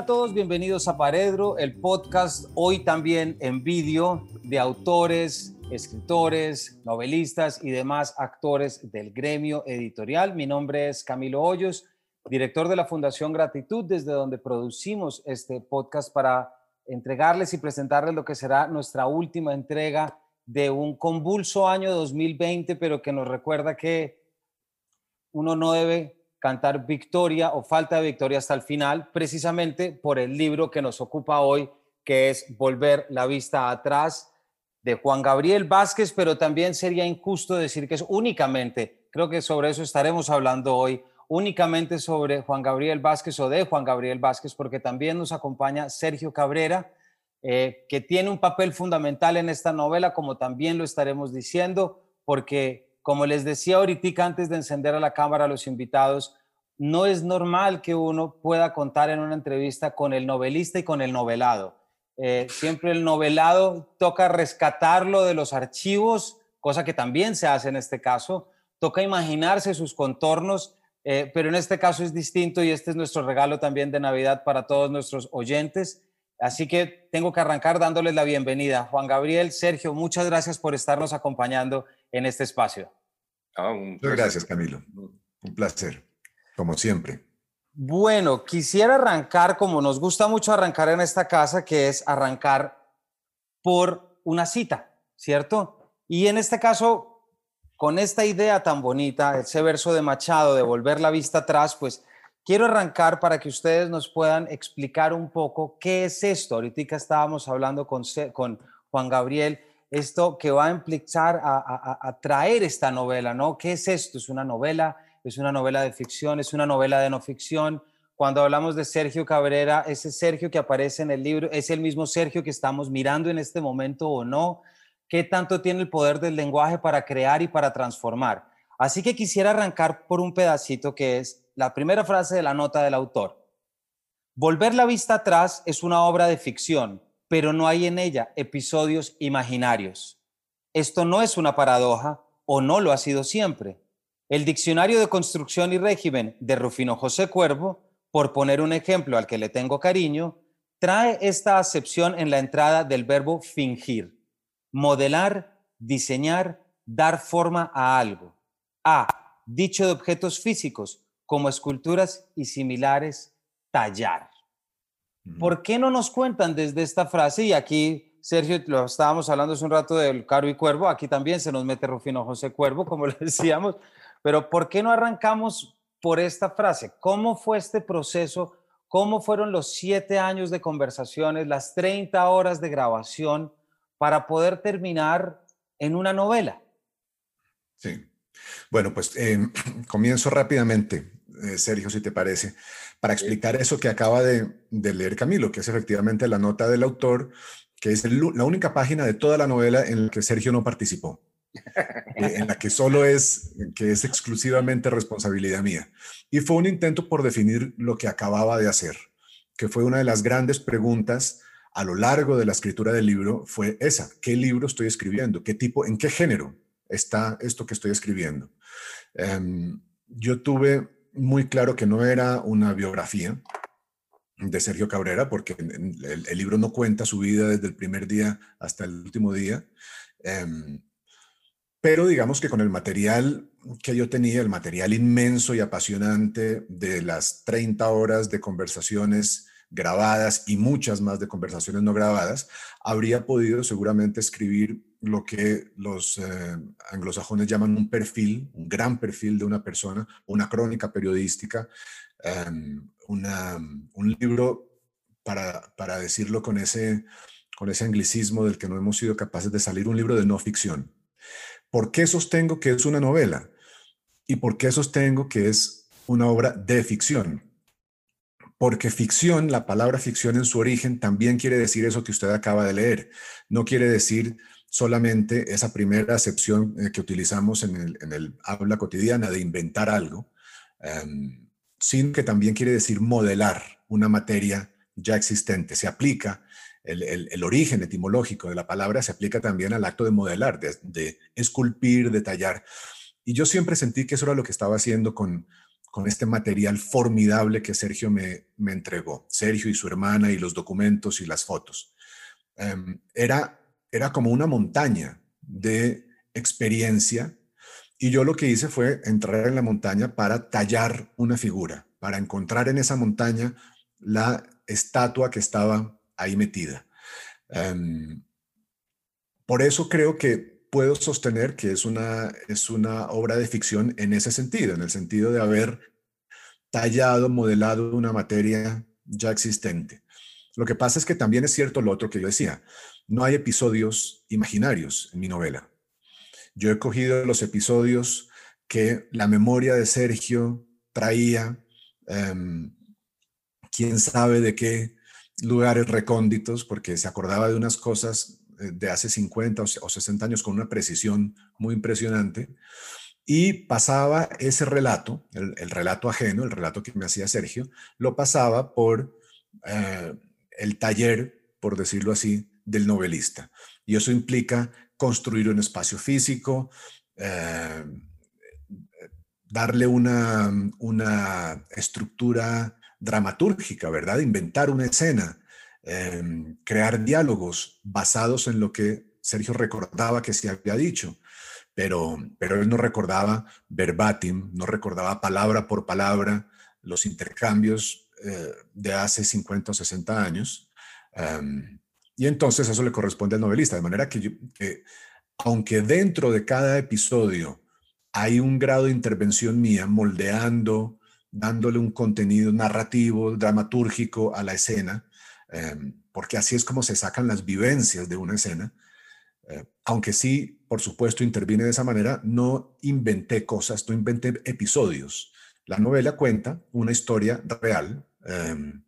Hola a todos, bienvenidos a Paredro, el podcast hoy también en vídeo de autores, escritores, novelistas y demás actores del gremio editorial. Mi nombre es Camilo Hoyos, director de la Fundación Gratitud, desde donde producimos este podcast para entregarles y presentarles lo que será nuestra última entrega de un convulso año 2020, pero que nos recuerda que uno no debe cantar victoria o falta de victoria hasta el final, precisamente por el libro que nos ocupa hoy, que es Volver la vista atrás, de Juan Gabriel Vázquez, pero también sería injusto decir que es únicamente, creo que sobre eso estaremos hablando hoy, únicamente sobre Juan Gabriel Vázquez o de Juan Gabriel Vázquez, porque también nos acompaña Sergio Cabrera, eh, que tiene un papel fundamental en esta novela, como también lo estaremos diciendo, porque como les decía ahorita antes de encender a la cámara a los invitados, no es normal que uno pueda contar en una entrevista con el novelista y con el novelado. Eh, siempre el novelado toca rescatarlo de los archivos, cosa que también se hace en este caso. Toca imaginarse sus contornos, eh, pero en este caso es distinto y este es nuestro regalo también de Navidad para todos nuestros oyentes. Así que tengo que arrancar dándoles la bienvenida. Juan Gabriel, Sergio, muchas gracias por estarnos acompañando en este espacio. Ah, muchas gracias, Camilo. Un placer, como siempre. Bueno, quisiera arrancar, como nos gusta mucho arrancar en esta casa, que es arrancar por una cita, ¿cierto? Y en este caso, con esta idea tan bonita, ese verso de Machado de volver la vista atrás, pues quiero arrancar para que ustedes nos puedan explicar un poco qué es esto. Ahorita estábamos hablando con, con Juan Gabriel, esto que va a implicar a, traer esta novela, ¿no? ¿Qué es esto? ¿Es una novela? ¿Es una novela de ficción? ¿Es una novela de no ficción? Cuando hablamos de Sergio Cabrera, ese Sergio que aparece en el libro, ¿es el mismo Sergio que estamos mirando en este momento o no? ¿Qué tanto tiene el poder del lenguaje para crear y para transformar? Así que quisiera arrancar por un pedacito que es la primera frase de la nota del autor. Volver la vista atrás es una obra de ficción, pero no hay en ella episodios imaginarios. Esto no es una paradoja o no lo ha sido siempre. El Diccionario de Construcción y Régimen de Rufino José Cuervo, por poner un ejemplo al que le tengo cariño, trae esta acepción en la entrada del verbo fingir, modelar, diseñar, dar forma a algo. A. Dicho de objetos físicos, como esculturas y similares, tallar. ¿Por qué no nos cuentan desde esta frase? Y aquí, Sergio, lo estábamos hablando hace un rato del Caro y Cuervo, aquí también se nos mete Rufino José Cuervo, como le decíamos, pero ¿por qué no arrancamos por esta frase? ¿Cómo fue este proceso? ¿Cómo fueron los siete años de conversaciones, las 30 horas de grabación para poder terminar en una novela? Sí. Bueno, pues em, comienzo rápidamente, eh, Sergio, si te parece para explicar eso que acaba de, leer Camilo, que es efectivamente la nota del autor, que es la única página de toda la novela en la que Sergio no participó, eh, en la que solo es, que es exclusivamente responsabilidad mía. Y fue un intento por definir lo que acababa de hacer, que fue una de las grandes preguntas a lo largo de la escritura del libro, fue esa, ¿qué libro estoy escribiendo? ¿Qué tipo, en qué género está esto que estoy escribiendo? Em, yo tuve muy claro que no era una biografía de Sergio Cabrera, porque el, libro no cuenta su vida desde el primer día hasta el último día. Em, pero digamos que con el material que yo tenía, el material inmenso y apasionante de las 30 horas de conversaciones grabadas y muchas más de conversaciones no grabadas, habría podido seguramente escribir lo que los eh, anglosajones llaman un perfil, un gran perfil de una persona, una crónica periodística, em, un libro, para, para, decirlo con ese, con ese anglicismo del que no hemos sido capaces de salir, un libro de no ficción. ¿Por qué sostengo que es una novela? ¿Y por qué sostengo que es una obra de ficción? Porque ficción, la palabra ficción en su origen también quiere decir eso que usted acaba de leer. No quiere decir solamente esa primera acepción eh, que utilizamos en el, habla cotidiana de inventar algo, em, sino que también quiere decir modelar una materia ya existente. Se aplica, el, origen etimológico de la palabra se aplica también al acto de modelar, de, de esculpir, de tallar. Y yo siempre sentí que eso era lo que estaba haciendo con, con este material formidable que Sergio me, me entregó, Sergio y su hermana y los documentos y las fotos. Em, era, era como una montaña de experiencia y yo lo que hice fue entrar en la montaña para tallar una figura, para encontrar en esa montaña la estatua que estaba ahí metida. Em, por eso creo que puedo sostener que es una, es una obra de ficción en ese sentido, en el sentido de haber tallado, modelado una materia ya existente. Lo que pasa es que también es cierto lo otro que yo decía, no hay episodios imaginarios en mi novela. Yo he cogido los episodios que la memoria de Sergio traía, em, quién sabe de qué lugares recónditos, porque se acordaba de unas cosas de hace 50 o 60 años con una precisión muy impresionante. Y pasaba ese relato, el, relato ajeno, el relato que me hacía Sergio, lo pasaba por eh, el taller, por decirlo así, del novelista. Y eso implica construir un espacio físico, eh, darle una, una estructura dramatúrgica, ¿verdad? Inventar una escena, Em, crear diálogos basados en lo que Sergio recordaba que se había dicho, pero, pero él no recordaba verbatim, no recordaba palabra por palabra los intercambios eh, de hace 50 o 60 años. Em, y entonces eso le corresponde al novelista, de manera que, que aunque dentro de cada episodio hay un grado de intervención mía moldeando, dándole un contenido narrativo, dramatúrgico a la escena, Em, porque así es como se sacan las vivencias de una escena. Eh, aunque sí, por supuesto, intervine de esa manera, no inventé cosas, no inventé episodios. La novela cuenta una historia real em,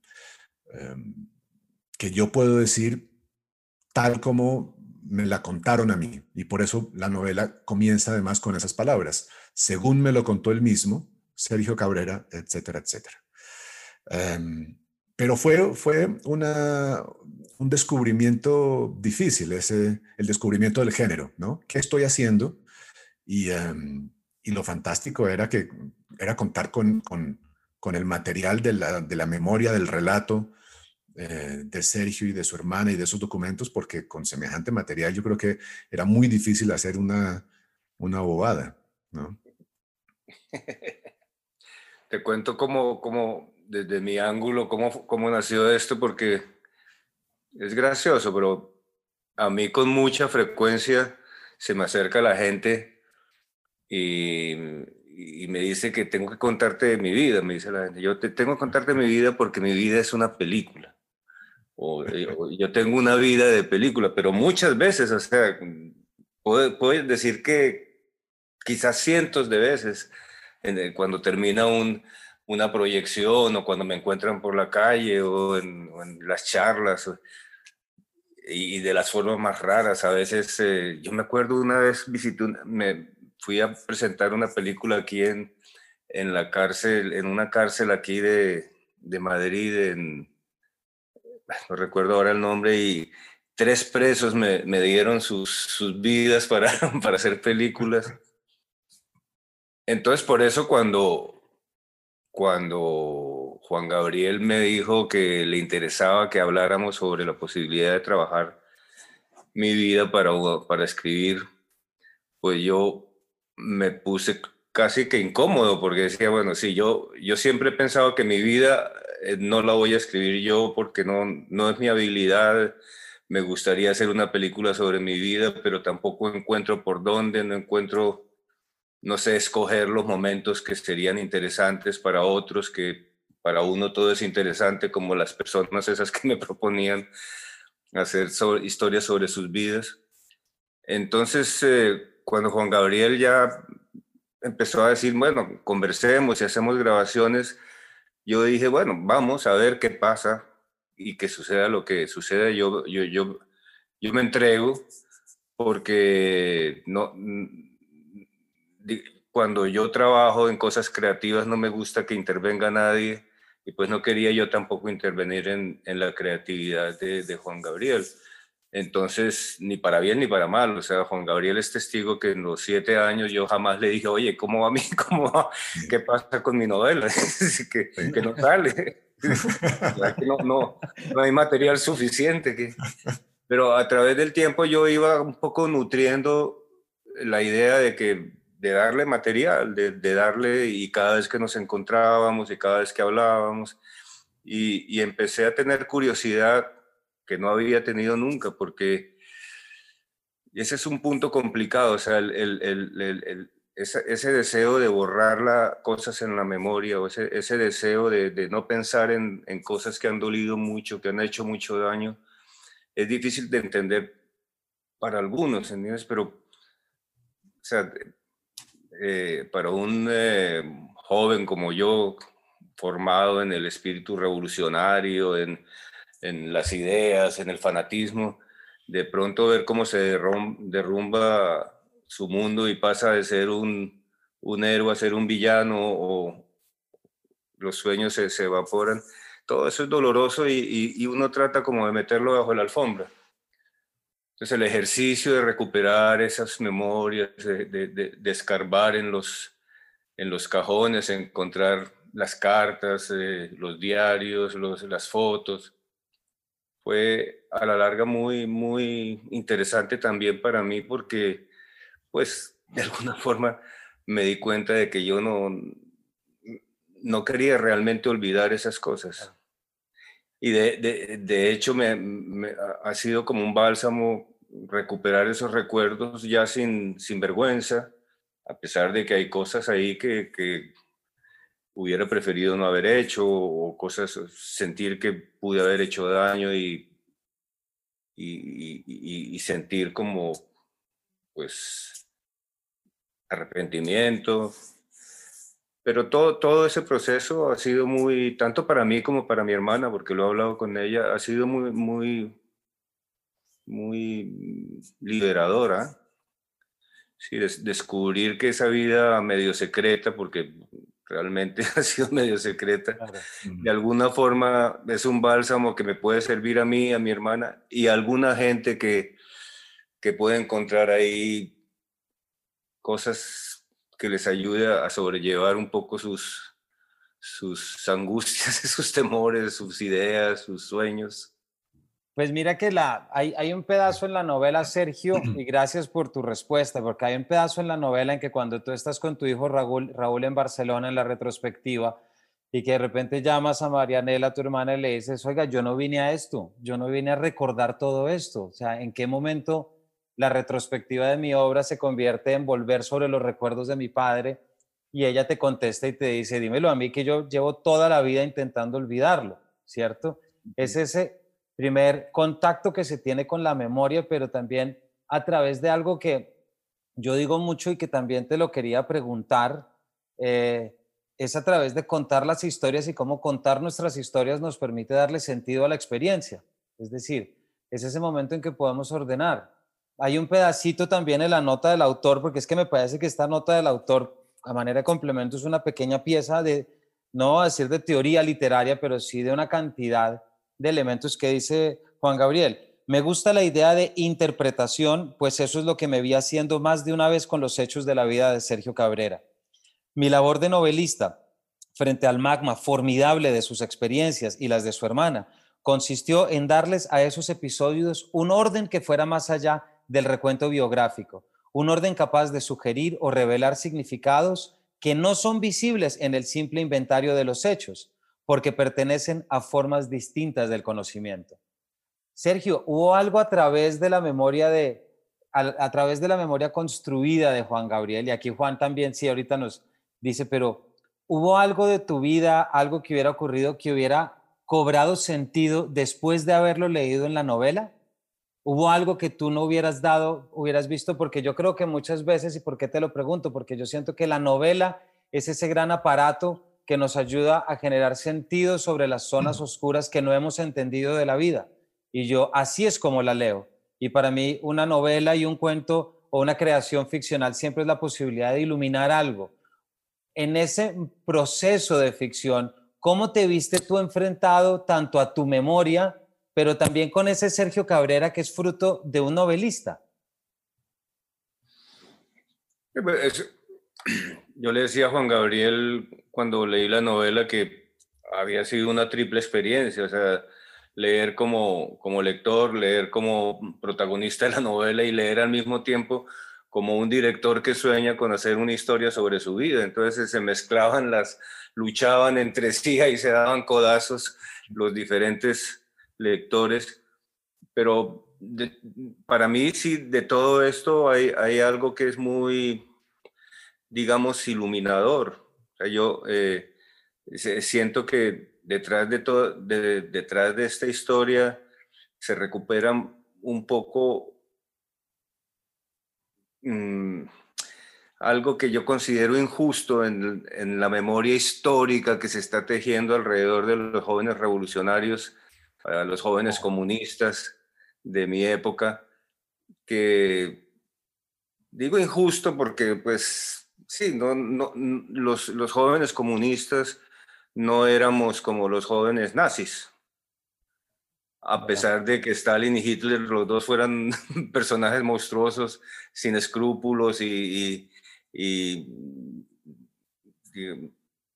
que yo puedo decir tal como me la contaron a mí. Y por eso la novela comienza además con esas palabras, según me lo contó él mismo, Sergio Cabrera, etcétera, etcétera. Pero fue, fue una, un descubrimiento difícil, ese, el descubrimiento del género, ¿no? ¿Qué estoy haciendo? Y, em, y lo fantástico era que era contar con, con, con el material de la, de la, memoria, del relato eh, de Sergio y de su hermana y de esos documentos, porque con semejante material yo creo que era muy difícil hacer una, una bobada, ¿no? Te cuento cómo, cómo desde mi ángulo cómo, cómo nació esto, porque es gracioso, pero a mí con mucha frecuencia se me acerca la gente y, y, me dice que tengo que contarte de mi vida, me dice la gente, yo te tengo que contarte mi vida porque mi vida es una película. O, eh, yo tengo una vida de película, pero muchas veces, o sea, puedo, puedo decir que quizás cientos de veces, cuando termina un, una proyección o cuando me encuentran por la calle o en, las charlas y de las formas más raras. A veces, eh, yo me acuerdo una vez visité, me fui a presentar una película aquí en, en la cárcel, en una cárcel aquí de, de Madrid, en, no recuerdo ahora el nombre, y tres presos me, me dieron sus, sus vidas para, para hacer películas. Entonces, por eso cuando, cuando Juan Gabriel me dijo que le interesaba que habláramos sobre la posibilidad de trabajar mi vida para, para escribir, pues yo me puse casi que incómodo porque decía, bueno, sí, yo, yo siempre he pensado que mi vida eh, no la voy a escribir yo porque no, no es mi habilidad. Me gustaría hacer una película sobre mi vida, pero tampoco encuentro por dónde, no encuentro no sé, escoger los momentos que serían interesantes para otros, que para uno todo es interesante, como las personas esas que me proponían hacer historias sobre sus vidas. Entonces, eh, cuando Juan Gabriel ya empezó a decir, bueno, conversemos y hacemos grabaciones, yo dije, bueno, vamos a ver qué pasa y que suceda lo que suceda. Yo, yo, yo, yo me entrego porque no, cuando yo trabajo en cosas creativas no me gusta que intervenga nadie y pues no quería yo tampoco intervenir en, en la creatividad de, de, Juan Gabriel. Entonces, ni para bien ni para mal. O sea, Juan Gabriel es testigo que en los siete años yo jamás le dije, oye, ¿cómo va a mí? ¿Cómo va? ¿Qué pasa con mi novela? que, que no sale. que no, no, no, hay material suficiente. Que... Pero a través del tiempo yo iba un poco nutriendo la idea de que de darle material, de, darle y cada vez que nos encontrábamos y cada vez que hablábamos y, empecé a tener curiosidad que no había tenido nunca, porque ese es un punto complicado, o sea, el, ese, ese, deseo de borrar las cosas en la memoria, o ese, ese deseo de, de no pensar en, en, cosas que han dolido mucho, que han hecho mucho daño, es difícil de entender para algunos, ¿entiendes? Pero, o sea, eh, para un eh, joven como yo, formado en el espíritu revolucionario, en, en las ideas, en el fanatismo, de pronto ver cómo se derrumba su mundo y pasa de ser un, un héroe a ser un villano o los sueños se, se evaporan. Todo eso es doloroso y, y, uno trata como de meterlo bajo la alfombra. Entonces el ejercicio de recuperar esas memorias, de, de, de, escarbar en los, en los cajones, encontrar las cartas, eh, los diarios, los, las fotos, fue a la larga muy, muy interesante también para mí porque, pues, de alguna forma me di cuenta de que yo no, no quería realmente olvidar esas cosas. Y de, de, de hecho me, me, ha sido como un bálsamo recuperar esos recuerdos ya sin, sin vergüenza, a pesar de que hay cosas ahí que, que hubiera preferido no haber hecho o cosas, sentir que pude haber hecho daño y, y, sentir como, pues, arrepentimiento. Pero todo, todo ese proceso ha sido muy, tanto para mí como para mi hermana, porque lo he hablado con ella, ha sido muy, muy, muy liberadora. Sí, des, descubrir que esa vida medio secreta, porque realmente ha sido medio secreta. Claro. De alguna forma es un bálsamo que me puede servir a mí, a mi hermana y a alguna gente que, que puede encontrar ahí cosas que les ayude a sobrellevar un poco sus, sus angustias, sus temores, sus ideas, sus sueños. Pues mira que la, hay, hay, un pedazo en la novela, Sergio, y gracias por tu respuesta, porque hay un pedazo en la novela en que cuando tú estás con tu hijo Raúl, Raúl en Barcelona en la retrospectiva y que de repente llamas a Marianela, tu hermana, y le dices, oiga, yo no vine a esto, yo no vine a recordar todo esto. O sea, ¿en qué momento la retrospectiva de mi obra se convierte en volver sobre los recuerdos de mi padre? Y ella te contesta y te dice, dímelo a mí que yo llevo toda la vida intentando olvidarlo, ¿cierto? Es ese primer contacto que se tiene con la memoria, pero también a través de algo que yo digo mucho y que también te lo quería preguntar, eh, es a través de contar las historias y cómo contar nuestras historias nos permite darle sentido a la experiencia. Es decir, es ese momento en que podemos ordenar. Hay un pedacito también en la nota del autor, porque es que me parece que esta nota del autor, a manera de complemento, es una pequeña pieza de, no a decir de teoría literaria, pero sí de una cantidad de elementos que dice Juan Gabriel. Me gusta la idea de interpretación, pues eso es lo que me vi haciendo más de una vez con los hechos de la vida de Sergio Cabrera. Mi labor de novelista frente al magma formidable de sus experiencias y las de su hermana consistió en darles a esos episodios un orden que fuera más allá del recuento biográfico, un orden capaz de sugerir o revelar significados que no son visibles en el simple inventario de los hechos, porque pertenecen a formas distintas del conocimiento. Sergio, ¿hubo algo a través de la memoria de, a, través de la memoria construida de Juan Gabriel? Y aquí Juan también sí ahorita nos dice, pero ¿hubo algo de tu vida, algo que hubiera ocurrido que hubiera cobrado sentido después de haberlo leído en la novela? ¿Hubo algo que tú no hubieras dado, hubieras visto? Porque yo creo que muchas veces, ¿y por qué te lo pregunto? Porque yo siento que la novela es ese gran aparato que nos ayuda a generar sentido sobre las zonas oscuras que no hemos entendido de la vida. Y yo así es como la leo. Y para mí una novela y un cuento o una creación ficcional siempre es la posibilidad de iluminar algo. En ese proceso de ficción, ¿cómo te viste tú enfrentado tanto a tu memoria pero también con ese Sergio Cabrera que es fruto de un novelista. Pues, yo le decía a Juan Gabriel cuando leí la novela que había sido una triple experiencia, o sea, leer como, como lector, leer como protagonista de la novela y leer al mismo tiempo como un director que sueña con hacer una historia sobre su vida. Entonces se mezclaban las, luchaban entre sí y se daban codazos los diferentes lectores. Pero para mí sí, de todo esto hay, hay algo que es muy, digamos, iluminador. yo eh, siento que detrás de, todo, detrás de esta historia se recuperan un poco mm, algo que yo considero injusto en, en, la memoria histórica que se está tejiendo alrededor de los jóvenes revolucionarios, a los jóvenes comunistas de mi época, que digo injusto porque pues sí, no, no, los, los jóvenes comunistas no éramos como los jóvenes nazis. A pesar de que Stalin y Hitler, los dos fueran personajes monstruosos, sin escrúpulos y,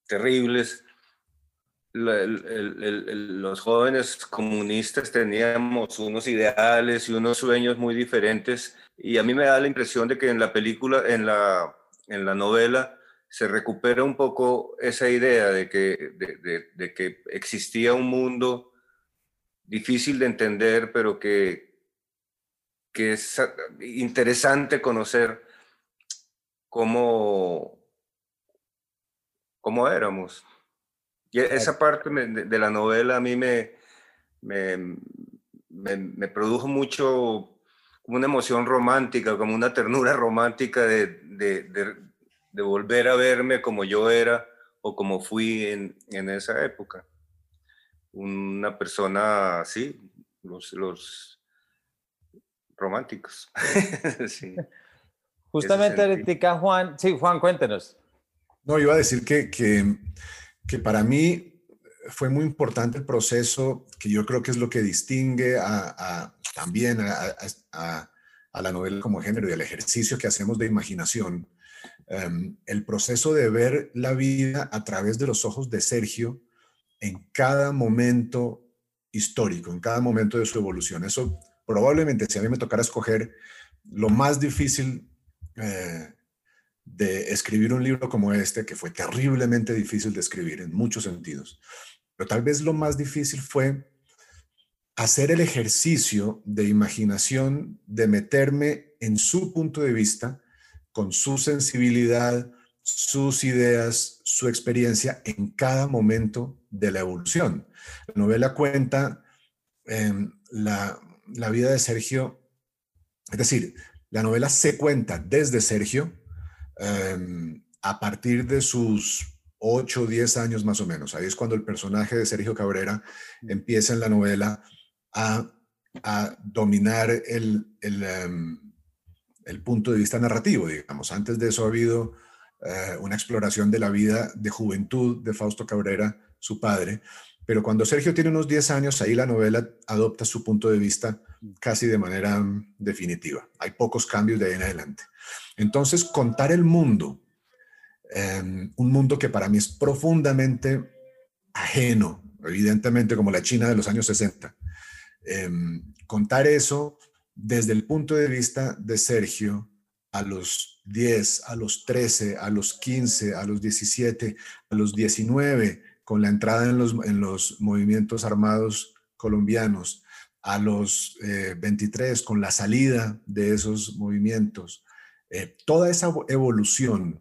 terribles, los jóvenes comunistas teníamos unos ideales y unos sueños muy diferentes y a mí me da la impresión de que en la película, en la, en la novela, se recupera un poco esa idea de que, de, que existía un mundo difícil de entender, pero que, que es interesante conocer cómo, cómo éramos. Y esa parte de, la novela a mí me, me, me, produjo mucho como una emoción romántica, como una ternura romántica de, de volver a verme como yo era o como fui en, en esa época. Una persona así, los, los románticos. sí. Justamente Juan, sí, Juan, cuéntenos. No, iba a decir que, que, que para mí fue muy importante el proceso, que yo creo que es lo que distingue también a, la novela como género y el ejercicio que hacemos de imaginación, Em, el proceso de ver la vida a través de los ojos de Sergio en cada momento histórico, en cada momento de su evolución. Eso probablemente, si a mí me tocara escoger lo más difícil eh, de escribir un libro como este, que fue terriblemente difícil de escribir en muchos sentidos, pero tal vez lo más difícil fue hacer el ejercicio de imaginación, de meterme en su punto de vista con su sensibilidad, sus ideas, su experiencia en cada momento de la evolución. La novela cuenta em, la, vida de Sergio, es decir, la novela se cuenta desde Sergio em, a partir de sus 8 o 10 años más o menos. Ahí es cuando el personaje de Sergio Cabrera empieza en la novela a, dominar el, em, el punto de vista narrativo, digamos. Antes de eso ha habido eh, una exploración de la vida de juventud de Fausto Cabrera, su padre, pero cuando Sergio tiene unos 10 años, ahí la novela adopta su punto de vista casi de manera mm, definitiva. Hay pocos cambios de ahí en adelante. Entonces, contar el mundo, em, un mundo que para mí es profundamente ajeno, evidentemente como la China de los años 60, em, contar eso desde el punto de vista de Sergio, a los 10, a los 13, a los 15, a los 17, a los 19, con la entrada en los, en los movimientos armados colombianos, a los 23, eh, con la salida de esos movimientos, eh, toda esa evolución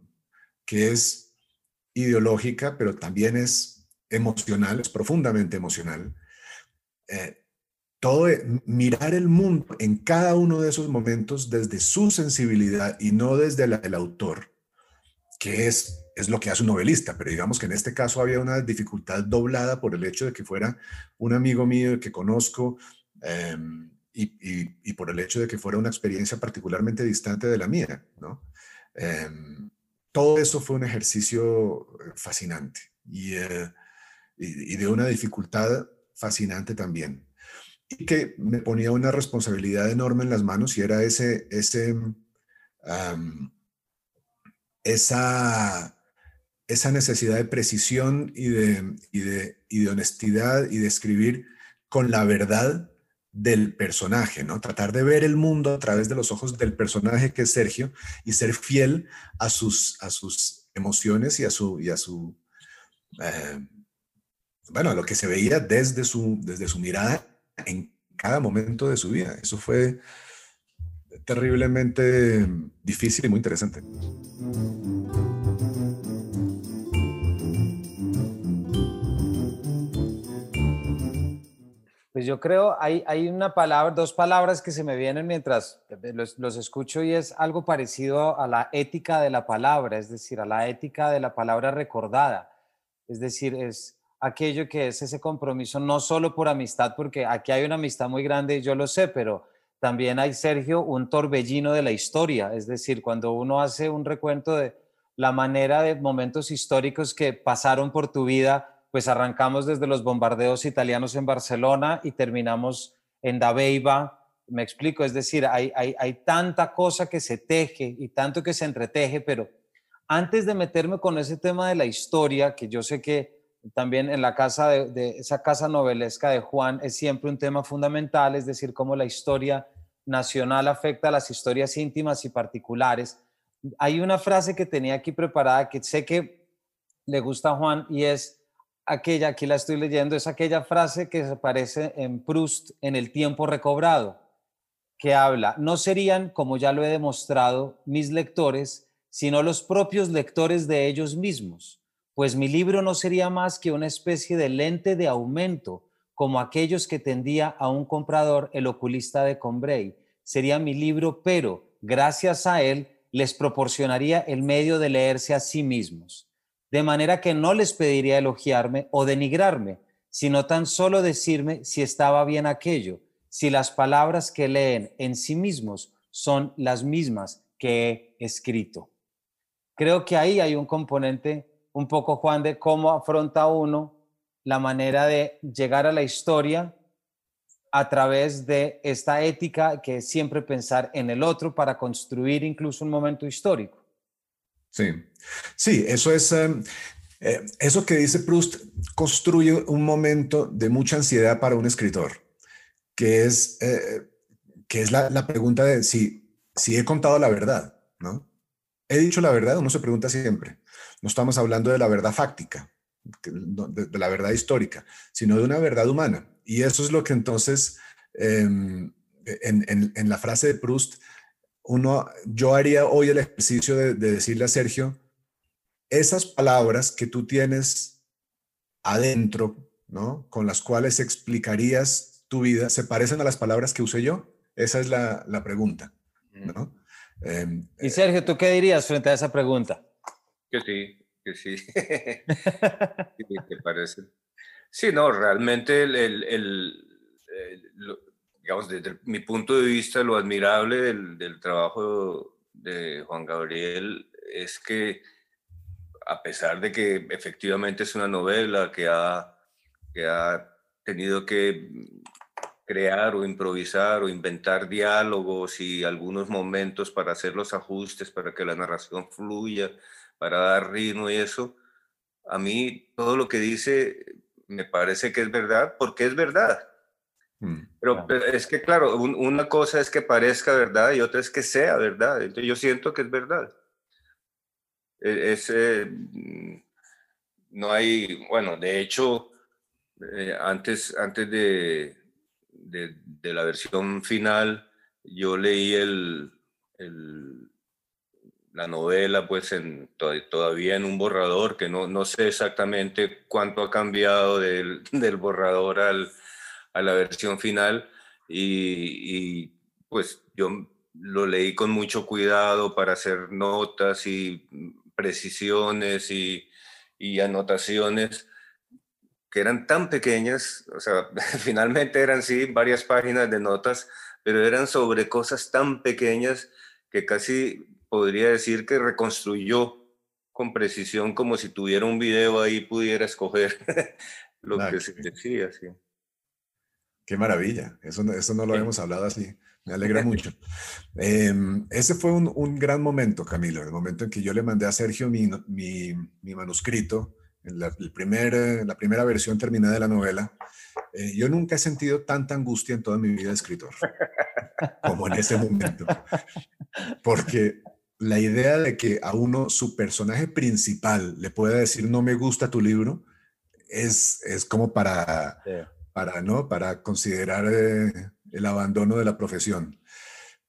que es ideológica, pero también es emocional, es profundamente emocional, eh, todo mirar el mundo en cada uno de esos momentos desde su sensibilidad y no desde la del autor, que es, es lo que hace un novelista, pero digamos que en este caso había una dificultad doblada por el hecho de que fuera un amigo mío que conozco em, y, por el hecho de que fuera una experiencia particularmente distante de la mía, ¿no? Em, todo eso fue un ejercicio fascinante y, eh, y de una dificultad fascinante también. y que me ponía una responsabilidad enorme en las manos y era ese, esa, esa necesidad de precisión y de, y de honestidad y de escribir con la verdad del personaje, ¿no? Tratar de ver el mundo a través de los ojos del personaje que es Sergio y ser fiel a sus, a sus emociones y a su, y a su eh, bueno, a lo que se veía desde su, desde su mirada en cada momento de su vida. Eso fue terriblemente difícil y muy interesante. Pues yo creo, hay, hay una palabra, dos palabras que se me vienen mientras los, los, escucho y es algo parecido a la ética de la palabra, es decir, a la ética de la palabra recordada. Es decir, es aquello que es ese compromiso, no solo por amistad, porque aquí hay una amistad muy grande, yo lo sé, pero también hay, Sergio, un torbellino de la historia. Es decir, cuando uno hace un recuento de la manera de momentos históricos que pasaron por tu vida, pues arrancamos desde los bombardeos italianos en Barcelona y terminamos en Dabeiba. Me explico, es decir, hay, hay, tanta cosa que se teje y tanto que se entreteje, pero antes de meterme con ese tema de la historia, que yo sé que también en la casa de, de, esa casa novelesca de Juan es siempre un tema fundamental, es decir, cómo la historia nacional afecta a las historias íntimas y particulares. Hay una frase que tenía aquí preparada que sé que le gusta a Juan y es, aquella, aquí la estoy leyendo, es aquella frase que se aparece en Proust en el tiempo recobrado, que habla, no serían, como ya lo he demostrado, mis lectores, sino los propios lectores de ellos mismos, pues mi libro no sería más que una especie de lente de aumento, como aquellos que tendía a un comprador el oculista de Combray. Sería mi libro, pero gracias a él les proporcionaría el medio de leerse a sí mismos de manera que no les pediría elogiarme o denigrarme, sino tan solo decirme si estaba bien aquello, si las palabras que leen en sí mismos son las mismas que he escrito. Creo que ahí hay un componente un poco, Juan, de cómo afronta uno la manera de llegar a la historia a través de esta ética que es siempre pensar en el otro para construir incluso un momento histórico. Sí, sí, eso es, em, eh, eso que dice Proust construye un momento de mucha ansiedad para un escritor, que es, eh, que es la, pregunta de si, si he contado la verdad, ¿no? He dicho la verdad, uno se pregunta siempre. No estamos hablando de la verdad fáctica, de, la verdad histórica, sino de una verdad humana. Y eso es lo que entonces, em, en, en la frase de Proust, uno, yo haría hoy el ejercicio de, decirle a Sergio, esas palabras que tú tienes adentro, ¿no? Con las cuales explicarías tu vida, ¿se parecen a las palabras que usé yo? Esa es la, pregunta, ¿no? Em, y Sergio, ¿tú qué dirías frente a esa pregunta? Que sí, que sí. sí ¿Te parece? Sí, no, realmente el, digamos, desde mi punto de vista, lo admirable del, trabajo de Juan Gabriel es que, a pesar de que efectivamente es una novela que ha, que ha tenido que crear o improvisar o inventar diálogos y algunos momentos para hacer los ajustes, para que la narración fluya, para dar ritmo y eso, a mí todo lo que dice me parece que es verdad, porque es verdad. Mm, pero, es que, claro, una cosa es que parezca verdad y otra es que sea verdad. Entonces yo siento que es verdad. E, es, mm, no hay, bueno, de hecho, eh, antes, antes de, de, la versión final, yo leí el, el, la novela pues en, todavía en un borrador, que no, no sé exactamente cuánto ha cambiado del, del borrador al a la versión final y, pues yo lo leí con mucho cuidado para hacer notas y precisiones y, y anotaciones que eran tan pequeñas, o sea, finalmente eran sí varias páginas de notas, pero eran sobre cosas tan pequeñas que casi podría decir que reconstruyó con precisión como si tuviera un video ahí pudiera escoger lo que se decía, sí. Qué maravilla. Eso, eso no lo habíamos hablado así. Me alegra mucho. Em, ese fue un, un, gran momento, Camilo, el momento en que yo le mandé a Sergio mi, mi, mi manuscrito, la, el primer, la primera versión terminada de la novela. Eh, yo nunca he sentido tanta angustia en toda mi vida de escritor como en ese momento. Porque la idea de que a uno su personaje principal le pueda decir no me gusta tu libro es, es como para, para, ¿no? para considerar eh, el abandono de la profesión.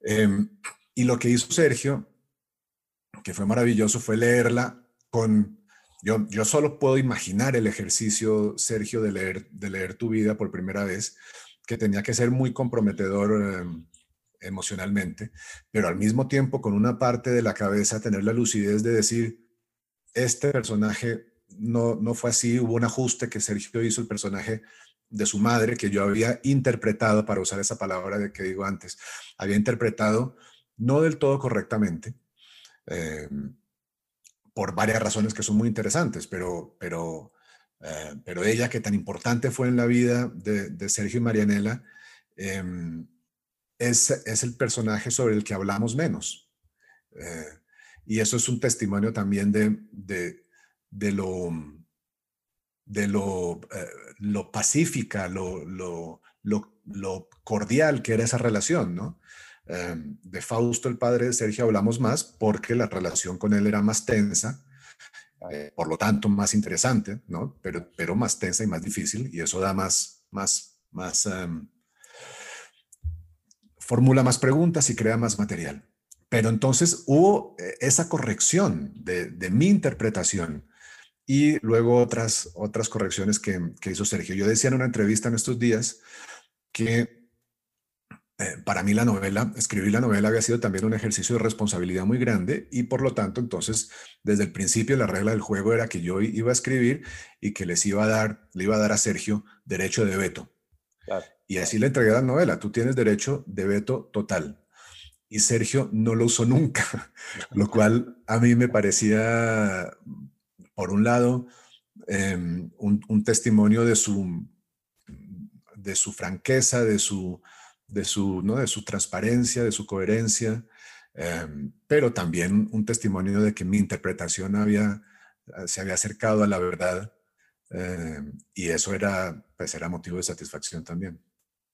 Em, y lo que hizo Sergio, que fue maravilloso, fue leerla con... Yo, yo solo puedo imaginar el ejercicio, Sergio, de leer, de leer tu vida por primera vez, que tenía que ser muy comprometedor em, emocionalmente, pero al mismo tiempo con una parte de la cabeza tener la lucidez de decir, este personaje no, no fue así, hubo un ajuste que Sergio hizo, el personaje de su madre, que yo había interpretado, para usar esa palabra de que digo antes, había interpretado no del todo correctamente, eh, por varias razones que son muy interesantes, pero, pero, eh, pero ella, que tan importante fue en la vida de, Sergio y Marianela, em, es, es, el personaje sobre el que hablamos menos. Eh, y eso es un testimonio también de, de, de lo de lo, eh, lo pacífica, lo, lo, lo, cordial que era esa relación, ¿no? Em, de Fausto, el padre de Sergio, hablamos más porque la relación con él era más tensa, eh, por lo tanto más interesante, ¿no? Pero, pero más tensa y más difícil, y eso da más, más, más, um, formula más preguntas y crea más material. Pero entonces hubo eh, esa corrección de, de mi interpretación y luego otras, otras correcciones que, hizo Sergio. Yo decía en una entrevista en estos días que eh, para mí la novela, escribir la novela había sido también un ejercicio de responsabilidad muy grande y por lo tanto entonces desde el principio la regla del juego era que yo iba a escribir y que les iba a dar, le iba a dar a Sergio derecho de veto. Y así le entregué la novela, tú tienes derecho de veto total. Y Sergio no lo usó nunca, lo cual a mí me parecía por un lado, em, un, testimonio de su, de su franqueza, de su, de, su, ¿no? de su transparencia, de su coherencia, em, pero también un testimonio de que mi interpretación había, se había acercado a la verdad em, y eso era, pues era motivo de satisfacción también.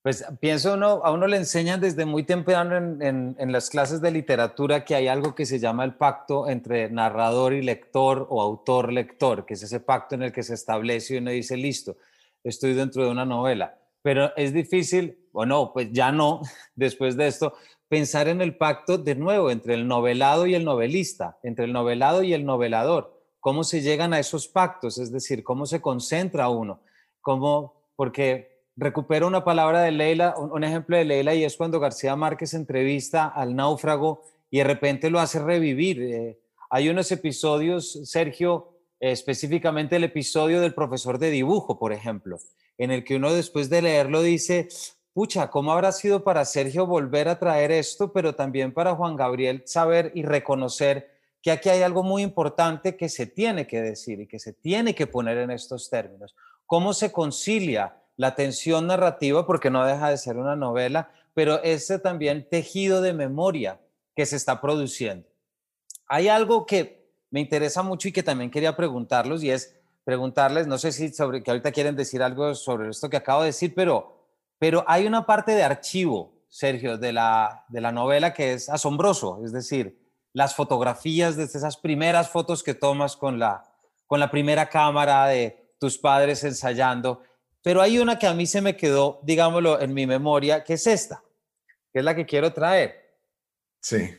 Pues pienso, uno, a uno le enseñan desde muy temprano en, en, las clases de literatura que hay algo que se llama el pacto entre narrador y lector o autor-lector, que es ese pacto en el que se establece y uno dice, listo, estoy dentro de una novela. Pero es difícil, o no, pues ya no, después de esto, pensar en el pacto de nuevo entre el novelado y el novelista, entre el novelado y el novelador. ¿Cómo se llegan a esos pactos? Es decir, ¿cómo se concentra uno? ¿Cómo? Porque recupero una palabra de Leila, un, ejemplo de Leila, y es cuando García Márquez entrevista al náufrago y de repente lo hace revivir. Eh, hay unos episodios, Sergio, específicamente el episodio del profesor de dibujo, por ejemplo, en el que uno después de leerlo dice, pucha, ¿cómo habrá sido para Sergio volver a traer esto, pero también para Juan Gabriel saber y reconocer que aquí hay algo muy importante que se tiene que decir y que se tiene que poner en estos términos? ¿Cómo se concilia la tensión narrativa, porque no deja de ser una novela, pero ese también tejido de memoria que se está produciendo. Hay algo que me interesa mucho y que también quería preguntarlos y es preguntarles, no sé si sobre que ahorita quieren decir algo sobre esto que acabo de decir, pero, pero hay una parte de archivo, Sergio, de la, de la novela que es asombroso, es decir, las fotografías de esas primeras fotos que tomas con la, con la primera cámara de tus padres ensayando pero hay una que a mí se me quedó, digámoslo, en mi memoria, que es esta, que es la que quiero traer. Sí.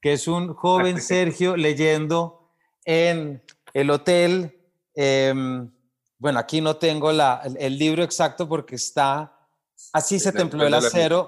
Que es un joven Sergio leyendo en el hotel. Em, bueno, aquí no tengo la, el, libro exacto porque está Así se templó el acero,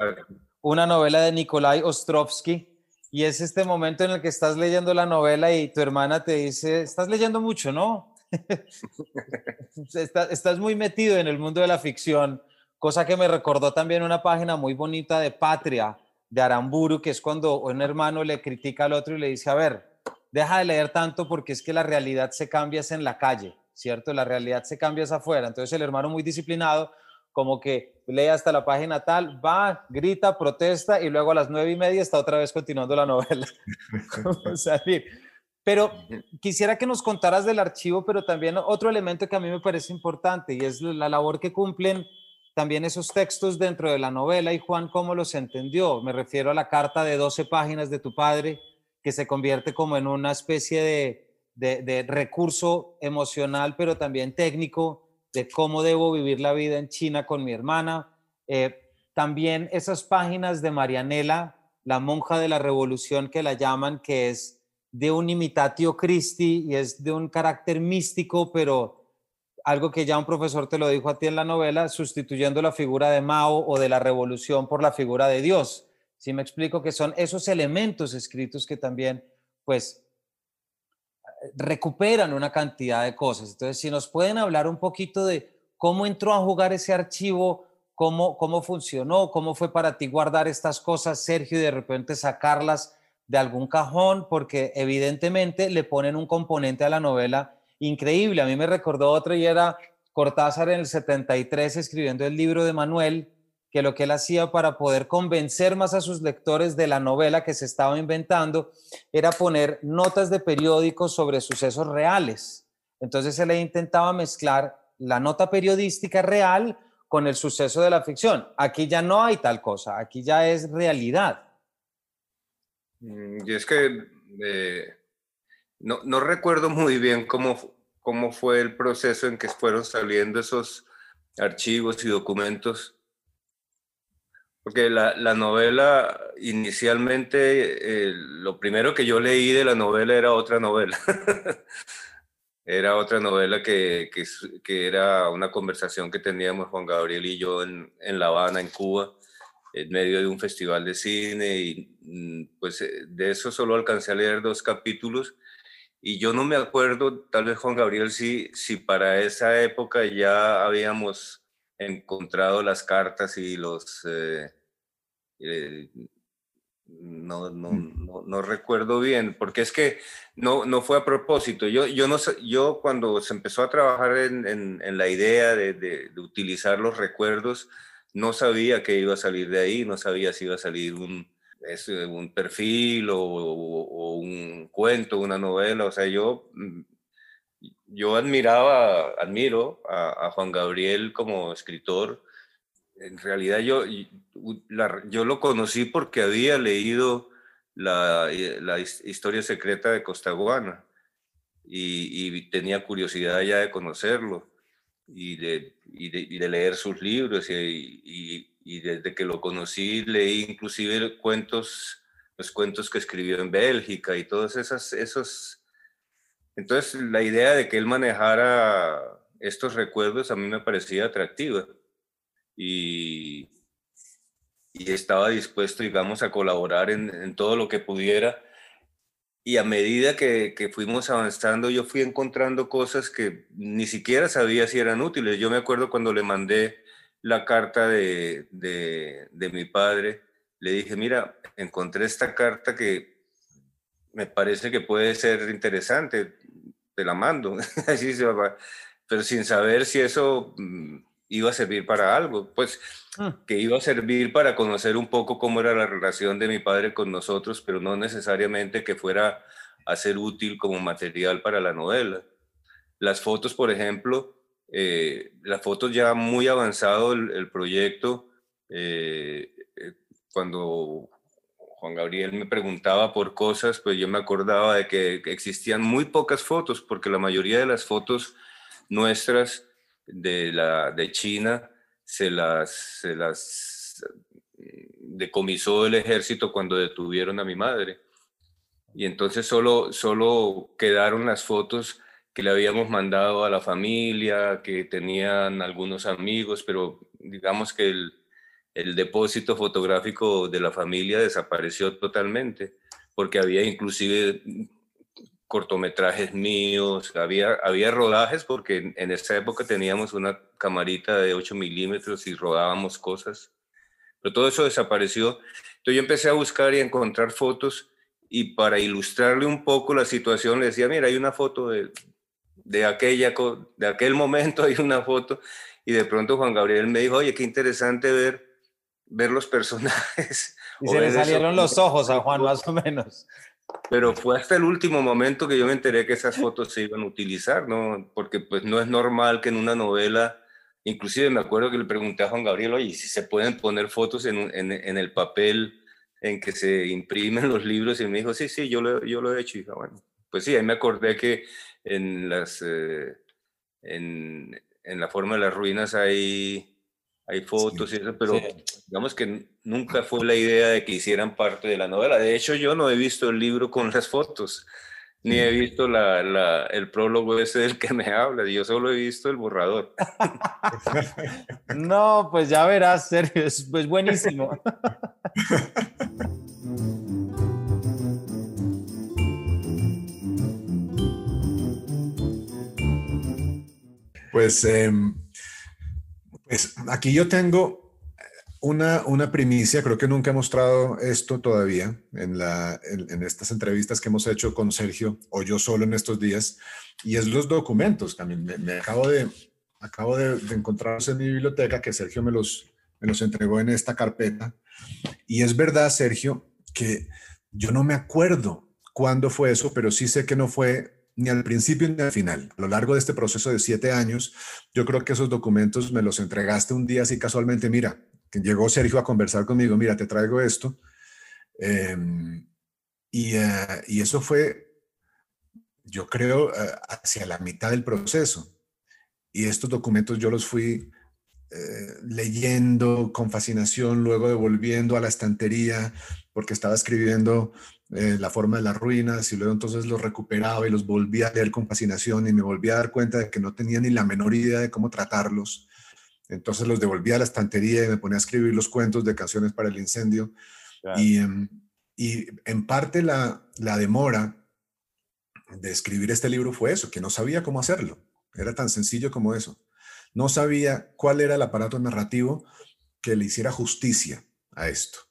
una novela de Nikolai Ostrovsky. Y es este momento en el que estás leyendo la novela y tu hermana te dice, estás leyendo mucho, ¿no? estás muy metido en el mundo de la ficción, cosa que me recordó también una página muy bonita de Patria, de Aramburu, que es cuando un hermano le critica al otro y le dice, a ver, deja de leer tanto porque es que la realidad se cambia en la calle, ¿cierto? La realidad se cambia afuera. Entonces el hermano muy disciplinado como que lee hasta la página tal, va, grita, protesta y luego a las nueve y media está otra vez continuando la novela. Pero quisiera que nos contaras del archivo, pero también otro elemento que a mí me parece importante y es la labor que cumplen también esos textos dentro de la novela y Juan cómo los entendió. Me refiero a la carta de 12 páginas de tu padre, que se convierte como en una especie de, de recurso emocional, pero también técnico de cómo debo vivir la vida en China con mi hermana. Eh, también esas páginas de Marianela, la monja de la revolución que la llaman, que es de un imitatio Christi y es de un carácter místico, pero algo que ya un profesor te lo dijo a ti en la novela, sustituyendo la figura de Mao o de la revolución por la figura de Dios. Si me explico que son esos elementos escritos que también, pues, recuperan una cantidad de cosas. Entonces, si nos pueden hablar un poquito de cómo entró a jugar ese archivo, cómo, cómo funcionó, cómo fue para ti guardar estas cosas, Sergio, y de repente sacarlas de algún cajón, porque evidentemente le ponen un componente a la novela increíble. A mí me recordó otro y era Cortázar en el 73 escribiendo el libro de Manuel, que lo que él hacía para poder convencer más a sus lectores de la novela que se estaba inventando era poner notas de periódicos sobre sucesos reales. Entonces él intentaba mezclar la nota periodística real con el suceso de la ficción. Aquí ya no hay tal cosa, aquí ya es realidad. Mm, y es que eh, no, no, recuerdo muy bien cómo, cómo fue el proceso en que fueron saliendo esos archivos y documentos porque la, la novela, inicialmente, eh, lo primero que yo leí de la novela era otra novela. era otra novela que, que, que, era una conversación que teníamos Juan Gabriel y yo en, en, La Habana, en Cuba, en medio de un festival de cine. Y pues eh, de eso solo alcancé a leer dos capítulos. Y yo no me acuerdo, tal vez Juan Gabriel, si, si para esa época ya habíamos encontrado las cartas y los... Eh, eh, no, no, mm. no, no, recuerdo bien, porque es que no, no fue a propósito. Yo, yo, no, yo cuando se empezó a trabajar en, en, la idea de, de, utilizar los recuerdos, no sabía que iba a salir de ahí, no sabía si iba a salir un, un perfil o, un cuento, una novela. O sea, yo, mm, yo admiraba, admiro a, Juan Gabriel como escritor en realidad yo, yo lo conocí porque había leído la, eh, la historia secreta de Costaguana y, y, tenía curiosidad ya de conocerlo y de, y de, leer sus libros y, y, desde que lo conocí leí inclusive cuentos, los cuentos que escribió en Bélgica y todos esas, esos... Entonces la idea de que él manejara estos recuerdos a mí me parecía atractiva y, y estaba dispuesto, digamos, a colaborar en, todo lo que pudiera. Y a medida que, fuimos avanzando, yo fui encontrando cosas que ni siquiera sabía si eran útiles. Yo me acuerdo cuando le mandé la carta de, de, de mi padre, le dije, mira, encontré esta carta que me parece que puede ser interesante, te la mando, así se va, pero sin saber si eso mm, iba a servir para algo, pues ah. que iba a servir para conocer un poco cómo era la relación de mi padre con nosotros, pero no necesariamente que fuera a ser útil como material para la novela. Las fotos, por ejemplo, eh, las fotos ya muy avanzado el, proyecto, eh, eh, cuando Juan Gabriel me preguntaba por cosas, pues yo me acordaba de que existían muy pocas fotos, porque la mayoría de las fotos nuestras de, la, de China se las, se las decomisó el ejército cuando detuvieron a mi madre. Y entonces solo, solo quedaron las fotos que le habíamos mandado a la familia, que tenían algunos amigos, pero digamos que el, el depósito fotográfico de la familia desapareció totalmente, porque había inclusive cortometrajes míos, había, había rodajes porque en, esa época teníamos una camarita de 8 milímetros y rodábamos cosas, pero todo eso desapareció. Entonces yo empecé a buscar y a encontrar fotos y para ilustrarle un poco la situación le decía, mira, hay una foto de, de, aquella, de aquel momento, hay una foto y de pronto Juan Gabriel me dijo, oye, qué interesante ver, ver los personajes. Y se le salieron los ojos a Juan, más o menos. Pero fue hasta el último momento que yo me enteré que esas fotos se iban a utilizar, ¿no? Porque pues no es normal que en una novela, inclusive me acuerdo que le pregunté a Juan Gabriel, oye, si se pueden poner fotos en, en, en el papel en que se imprimen los libros, y me dijo, sí, sí, yo lo, yo lo he hecho. Y dije, bueno, pues sí, ahí me acordé que en las... Eh, en, en la forma de las ruinas hay hay fotos y eso, pero digamos que nunca fue la idea de que hicieran parte de la novela. De hecho, yo no he visto el libro con las fotos, ni he visto la, la, el prólogo ese del que me habla, yo solo he visto el borrador. no, pues ya verás, Sergio, es pues buenísimo. Pues eh, pues aquí yo tengo una, una primicia, creo que nunca he mostrado esto todavía en, la, en, estas entrevistas que hemos hecho con Sergio o yo solo en estos días, y es los documentos. También me, acabo, de, acabo de, encontrarlos en mi biblioteca, que Sergio me los, me los entregó en esta carpeta. Y es verdad, Sergio, que yo no me acuerdo cuándo fue eso, pero sí sé que no fue ni al principio ni al final. A lo largo de este proceso de siete años, yo creo que esos documentos me los entregaste un día así casualmente. Mira, que llegó Sergio a conversar conmigo, mira, te traigo esto. Em, y, eh, y, eso fue, yo creo, eh, hacia la mitad del proceso. Y estos documentos yo los fui eh, leyendo con fascinación, luego devolviendo a la estantería, porque estaba escribiendo eh, La forma de las ruinas y luego entonces los recuperaba y los volví a leer con fascinación y me volví a dar cuenta de que no tenía ni la menor idea de cómo tratarlos. Entonces los devolví a la estantería y me ponía a escribir los cuentos de canciones para el incendio. Y, em, y, en parte la, la demora de escribir este libro fue eso, que no sabía cómo hacerlo. Era tan sencillo como eso. No sabía cuál era el aparato narrativo que le hiciera justicia a esto.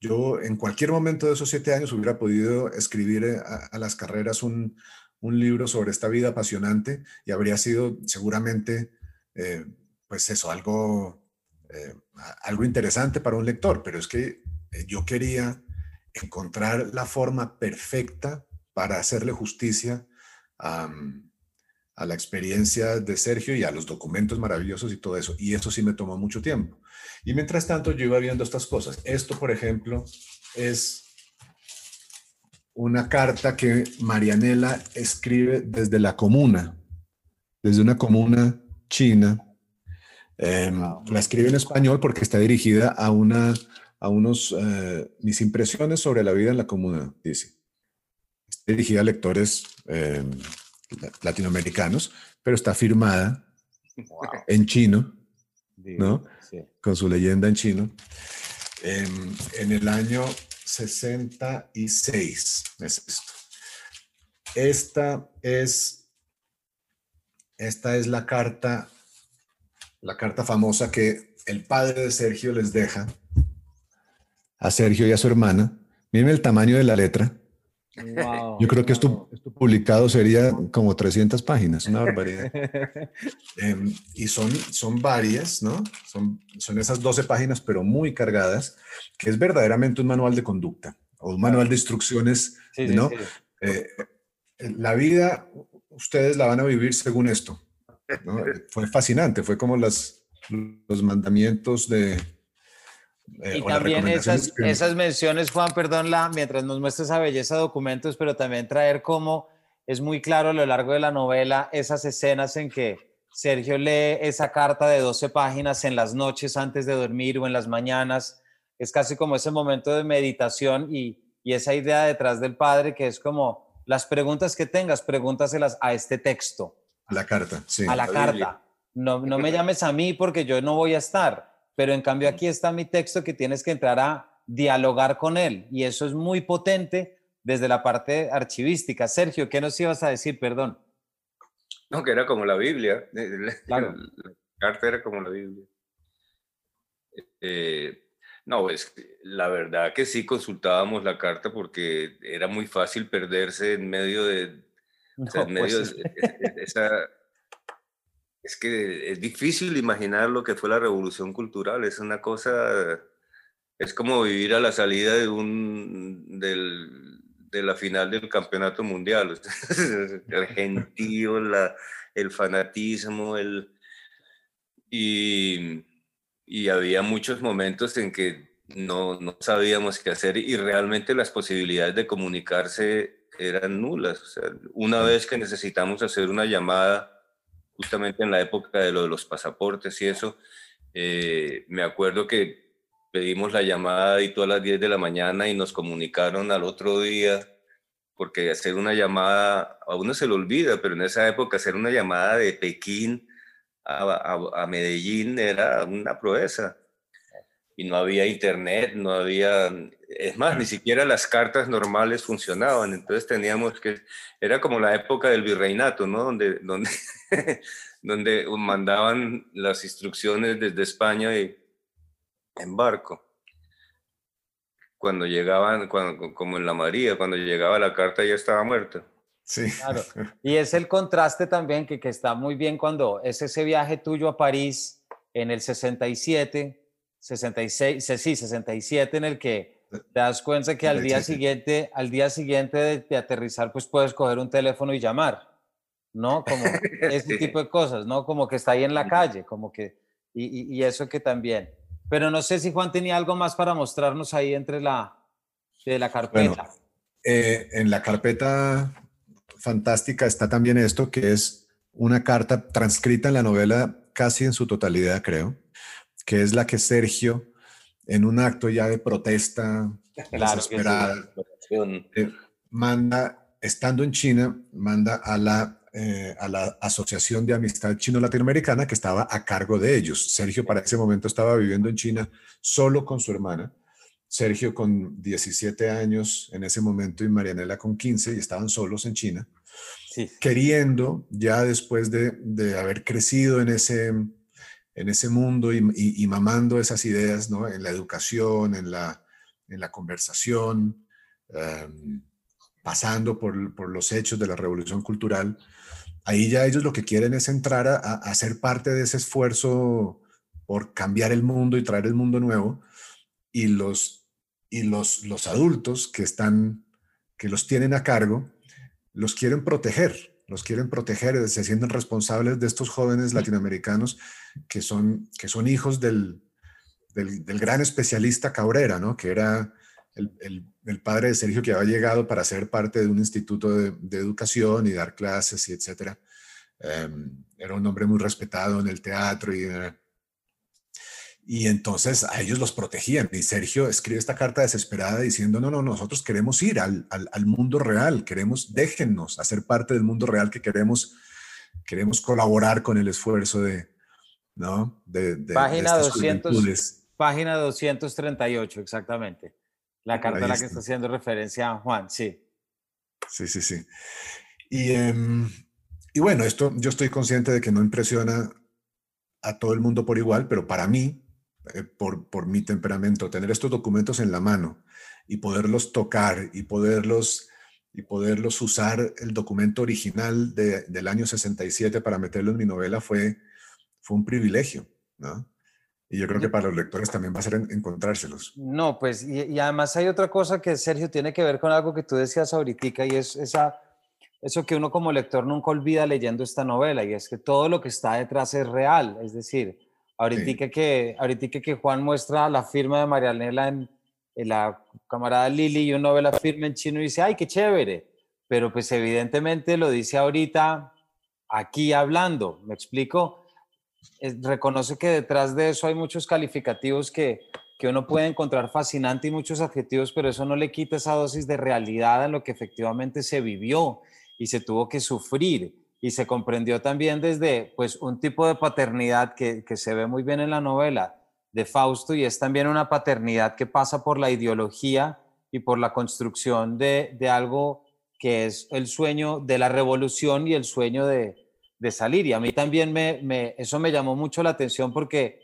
Yo en cualquier momento de esos siete años hubiera podido escribir eh, a, las carreras un, libro sobre esta vida apasionante y habría sido seguramente, eh, pues eso, algo, eh, algo interesante para un lector, pero es que yo quería encontrar la forma perfecta para hacerle justicia a, a la experiencia de Sergio y a los documentos maravillosos y todo eso. Y eso sí me tomó mucho tiempo. Y mientras tanto yo iba viendo estas cosas. Esto, por ejemplo, es una carta que Marianela escribe desde la comuna, desde una comuna china. Em, la escribe en español porque está dirigida a, una, a unos, eh, mis impresiones sobre la vida en la comuna, dice. Está dirigida a lectores em, latinoamericanos, pero está firmada en chino, ¿no? Con su leyenda en chino. En, el año 66 es esto. Esta es, esta es la carta, la carta famosa que el padre de Sergio les deja a Sergio y a su hermana. Miren el tamaño de la letra. Yo creo que esto, publicado sería como 300 páginas, una barbaridad. Em, y son, son varias, ¿no? Son, son esas 12 páginas, pero muy cargadas, que es verdaderamente un manual de conducta o un manual de instrucciones, ¿no? Eh, la vida, ustedes la van a vivir según esto. Fue fascinante, fue como las, los mandamientos de, eh, y también esas, esas menciones, Juan, perdón, la, mientras nos muestra esa belleza de documentos, pero también traer como es muy claro a lo largo de la novela esas escenas en que Sergio lee esa carta de 12 páginas en las noches antes de dormir o en las mañanas. Es casi como ese momento de meditación y, y esa idea detrás del padre que es como las preguntas que tengas, pregúntaselas a este texto. A la carta, sí. A la carta. No, no me llames a mí porque yo no voy a estar pero en cambio aquí está mi texto que tienes que entrar a dialogar con él y eso es muy potente desde la parte archivística. Sergio, ¿qué nos ibas a decir? Perdón. No, que era como la Biblia. Claro. La carta era como la Biblia. Eh, no, pues la verdad que sí consultábamos la carta porque era muy fácil perderse en medio de, en medio pues de esa, es que es difícil imaginar lo que fue la revolución cultural, es una cosa, es como vivir a la salida de un, del, de la final del campeonato mundial, el gentío, la, el fanatismo, el, y, y había muchos momentos en que no, no sabíamos qué hacer y realmente las posibilidades de comunicarse eran nulas. O sea, una vez que necesitamos hacer una llamada, justamente en la época de lo de los pasaportes y eso, eh, me acuerdo que pedimos la llamada y todas las 10 de la mañana y nos comunicaron al otro día, porque hacer una llamada, a uno se le olvida, pero en esa época hacer una llamada de Pekín a, a Medellín era una proeza y no había internet, no había, es más, ni siquiera las cartas normales funcionaban, entonces teníamos que, era como la época del virreinato, ¿no? Donde, donde, donde mandaban las instrucciones desde España y en barco. Cuando llegaban, cuando, como en la María, cuando llegaba la carta ya estaba muerta. Sí. Claro. Y es el contraste también que, que está muy bien cuando es ese viaje tuyo a París en el 67 66, sí, 67 en el que te das cuenta que al día siguiente, al día siguiente de, aterrizar, pues puedes coger un teléfono y llamar, ¿no? Como ese tipo de cosas, ¿no? Como que está ahí en la calle, como que, y, eso que también. Pero no sé si Juan tenía algo más para mostrarnos ahí entre la, de la carpeta. Eh, en la carpeta fantástica está también esto, que es una carta transcrita en la novela casi en su totalidad, creo que es la que Sergio, en un acto ya de protesta desesperada, eh, manda, estando en China, manda a la, eh, a la Asociación de Amistad Chino-Latinoamericana que estaba a cargo de ellos. Sergio para ese momento estaba viviendo en China solo con su hermana. Sergio con 17 años en ese momento y Marianela con 15 y estaban solos en China, queriendo ya después de, de haber crecido en ese, en ese mundo y, mamando esas ideas ¿no? en la educación, en la, en la conversación, em, pasando por, por, los hechos de la revolución cultural, ahí ya ellos lo que quieren es entrar a, a, ser parte de ese esfuerzo por cambiar el mundo y traer el mundo nuevo, y los, y los, los adultos que están, que los tienen a cargo, los quieren proteger, los quieren proteger, se sienten responsables de estos jóvenes latinoamericanos que son, que son hijos del, del, gran especialista Cabrera, ¿no? que era el, el, padre de Sergio que había llegado para ser parte de un instituto de, educación y dar clases y etcétera. Em, era un hombre muy respetado en el teatro y y entonces a ellos los protegían. Y Sergio escribe esta carta desesperada diciendo, no, no, nosotros queremos ir al, al, mundo real, queremos, déjennos hacer parte del mundo real que queremos, queremos colaborar con el esfuerzo de, ¿no? De, página, 200, página 238, exactamente. La carta a la que está haciendo referencia Juan, sí. Sí, sí, sí. Y, em, y bueno, esto yo estoy consciente de que no impresiona a todo el mundo por igual, pero para mí, eh, por, por mi temperamento, tener estos documentos en la mano y poderlos tocar y poderlos, y poderlos usar el documento original de, del año 67 para meterlo en mi novela fue, fue un privilegio, ¿no? Y yo creo que para los lectores también va a ser encontrárselos. No, pues, y, y, además hay otra cosa que, Sergio, tiene que ver con algo que tú decías ahorita, y es esa, eso que uno como lector nunca olvida leyendo esta novela, y es que todo lo que está detrás es real, es decir, Ahorita, que, ahorita que Juan muestra la firma de Marianela en, en la camarada Lili y uno ve la firma en chino y dice, ay, qué chévere. Pero pues evidentemente lo dice ahorita aquí hablando, ¿me explico? Reconoce que detrás de eso hay muchos calificativos que, que uno puede encontrar fascinante y muchos adjetivos, pero eso no le quita esa dosis de realidad en lo que efectivamente se vivió y se tuvo que sufrir. Y se comprendió también desde pues un tipo de paternidad que, que, se ve muy bien en la novela de Fausto y es también una paternidad que pasa por la ideología y por la construcción de, de algo que es el sueño de la revolución y el sueño de, de salir. Y a mí también me, eso me llamó mucho la atención porque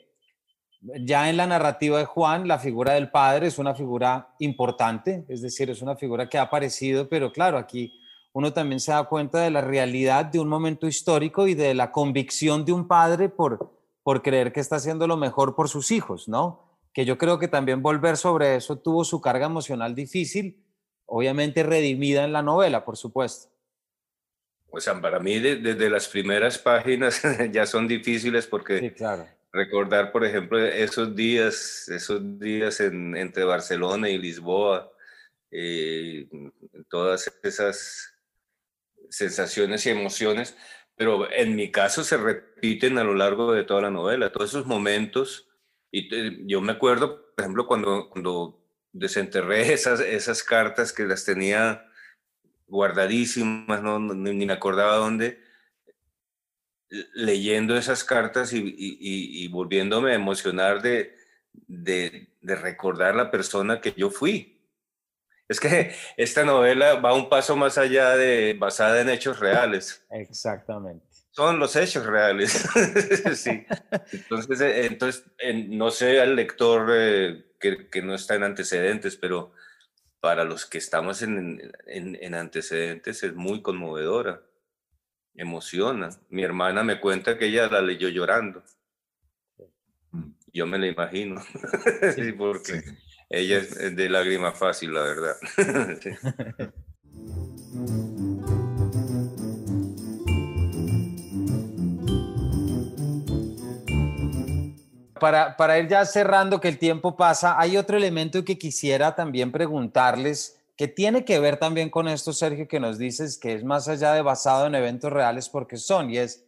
ya en la narrativa de Juan, la figura del padre es una figura importante, es decir, es una figura que ha aparecido, pero claro, aquí uno también se da cuenta de la realidad de un momento histórico y de la convicción de un padre por, por creer que está haciendo lo mejor por sus hijos, ¿no? Que yo creo que también volver sobre eso tuvo su carga emocional difícil, obviamente redimida en la novela, por supuesto. O sea, para mí desde las primeras páginas ya son difíciles porque recordar, por ejemplo, esos días, esos días entre Barcelona y Lisboa, eh, todas esas sensaciones y emociones, pero en mi caso se repiten a lo largo de toda la novela, todos esos momentos. Y yo me acuerdo, por ejemplo, cuando, cuando desenterré esas, esas cartas que las tenía guardadísimas, no, ni me acordaba dónde, leyendo esas cartas y, y, y volviéndome a emocionar de, de, de recordar la persona que yo fui es que esta novela va un paso más allá de basada en hechos reales. Exactamente. Son los hechos reales. sí. Entonces, eh, entonces no sé al lector eh, que, que, no está en antecedentes, pero para los que estamos en, en, en antecedentes es muy conmovedora. Emociona. Mi hermana me cuenta que ella la leyó llorando. Yo me la imagino. sí, porque ella es de lágrima fácil, la verdad. Para, para, ir ya cerrando, que el tiempo pasa, hay otro elemento que quisiera también preguntarles, que tiene que ver también con esto, Sergio, que nos dices que es más allá de basado en eventos reales porque son, y es,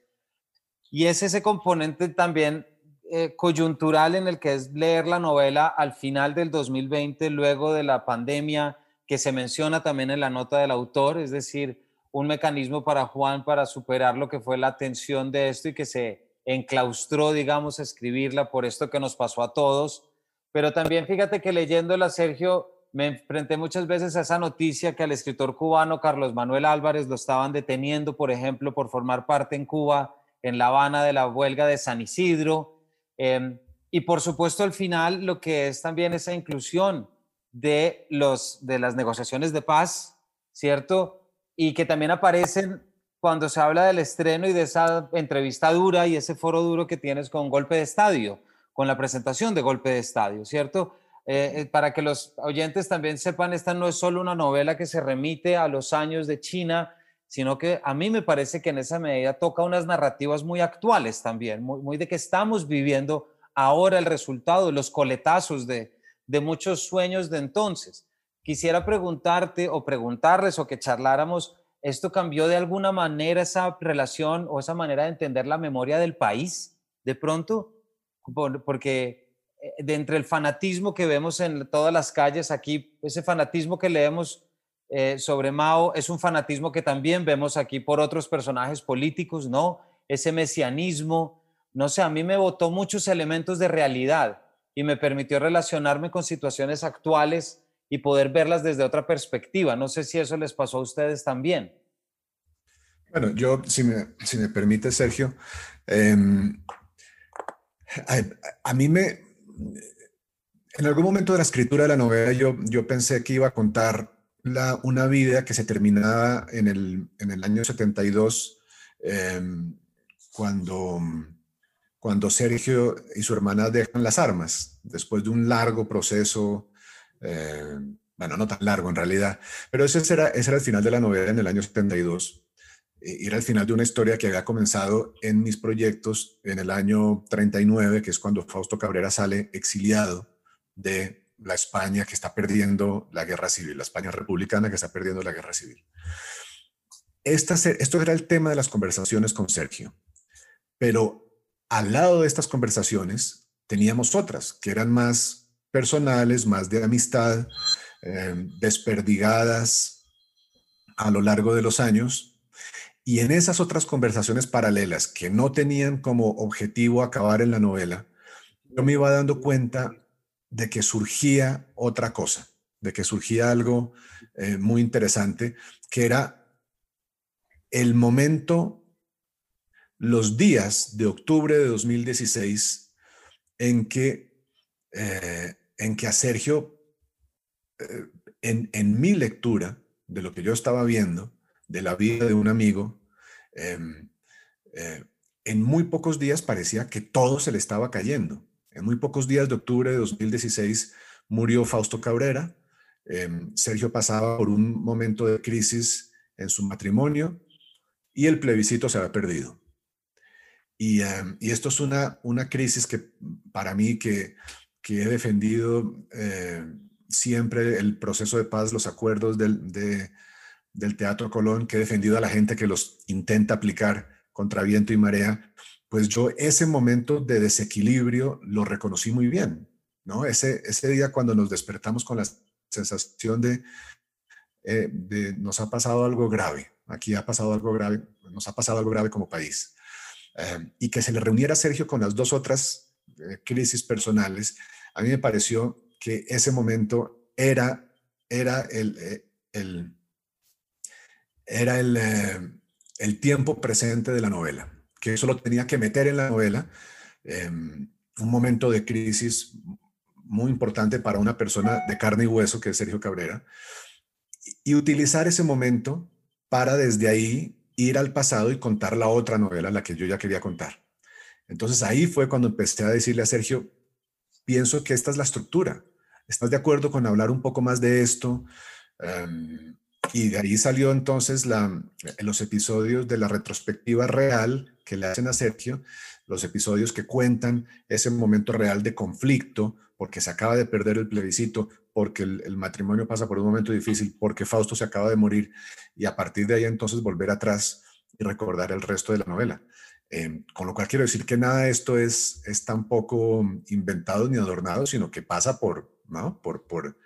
y es ese componente también eh, coyuntural en el que es leer la novela al final del 2020, luego de la pandemia, que se menciona también en la nota del autor, es decir, un mecanismo para Juan para superar lo que fue la tensión de esto y que se enclaustró, digamos, escribirla por esto que nos pasó a todos. Pero también fíjate que leyéndola, Sergio, me enfrenté muchas veces a esa noticia que al escritor cubano Carlos Manuel Álvarez lo estaban deteniendo, por ejemplo, por formar parte en Cuba, en La Habana, de la huelga de San Isidro Em, y por supuesto, al final, lo que es también esa inclusión de, los, de las negociaciones de paz, ¿cierto? Y que también aparecen cuando se habla del estreno y de esa entrevista dura y ese foro duro que tienes con Golpe de Estadio, con la presentación de Golpe de Estadio, ¿cierto? Eh, eh, para que los oyentes también sepan, esta no es solo una novela que se remite a los años de China, sino que a mí me parece que en esa medida toca unas narrativas muy actuales también, muy, de que estamos viviendo ahora el resultado, los coletazos de, de muchos sueños de entonces. Quisiera preguntarte o preguntarles o que charláramos, ¿esto cambió de alguna manera esa relación o esa manera de entender la memoria del país de pronto? porque eh, de entre el fanatismo que vemos en todas las calles aquí, ese fanatismo que leemos eh, sobre Mao es un fanatismo que también vemos aquí por otros personajes políticos, ¿no? Ese mesianismo, no sé, a mí me botó muchos elementos de realidad y me permitió relacionarme con situaciones actuales y poder verlas desde otra perspectiva. No sé si eso les pasó a ustedes también. Bueno, yo, si me, si me permite, Sergio, em, a, mí me... En algún momento de la escritura de la novela yo, yo pensé que iba a contar una vida que se terminaba en el, en el año 72, em, cuando, cuando Sergio y su hermana dejan las armas, después de un largo proceso, eh, bueno, no tan largo en realidad, pero ese era, ese el final de la novela en el año 72. Y era el final de una historia que había comenzado en mis proyectos en el año 39, que es cuando Fausto Cabrera sale exiliado de la España que está perdiendo la guerra civil, la España republicana que está perdiendo la guerra civil. esto era el tema de las conversaciones con Sergio, pero al lado de estas conversaciones teníamos otras que eran más personales, más de amistad, eh, desperdigadas a lo largo de los años. Y en esas otras conversaciones paralelas que no tenían como objetivo acabar en la novela, yo me iba dando cuenta de que surgía otra cosa, de que surgía algo eh, muy interesante, que era el momento, los días de octubre de 2016 en que, eh, en que a Sergio, eh, en, en mi lectura de lo que yo estaba viendo, de la vida de un amigo, em, eh, en muy pocos días parecía que todo se le estaba cayendo. En muy pocos días de octubre de 2016 murió Fausto Cabrera. Em, Sergio pasaba por un momento de crisis en su matrimonio y el plebiscito se había perdido. Y, em, esto es una, una crisis que para mí que, que he defendido eh, siempre el proceso de paz, los acuerdos del, del Teatro Colón, que he defendido a la gente que los intenta aplicar contra viento y marea, pues yo ese momento de desequilibrio lo reconocí muy bien, ¿no? Ese, ese día cuando nos despertamos con la sensación de, eh, nos ha pasado algo grave, aquí ha pasado algo grave, nos ha pasado algo grave como país. Eh, y que se le reuniera Sergio con las dos otras crisis personales, a mí me pareció que ese momento era, era el, el era el, el tiempo presente de la novela, que eso lo tenía que meter en la novela, em, un momento de crisis muy importante para una persona de carne y hueso que es Sergio Cabrera, y utilizar ese momento para desde ahí ir al pasado y contar la otra novela, la que yo ya quería contar. Entonces ahí fue cuando empecé a decirle a Sergio, pienso que esta es la estructura. ¿Estás de acuerdo con hablar un poco más de esto? Um, y de ahí salió entonces los episodios de la retrospectiva real que le hacen a Sergio, los episodios que cuentan ese momento real de conflicto, porque se acaba de perder el plebiscito, porque el, matrimonio pasa por un momento difícil, porque Fausto se acaba de morir, y a partir de ahí entonces volver atrás y recordar el resto de la novela. Eh, con lo cual quiero decir que nada de esto es, es tampoco inventado ni adornado, sino que pasa por, ¿no? por, por,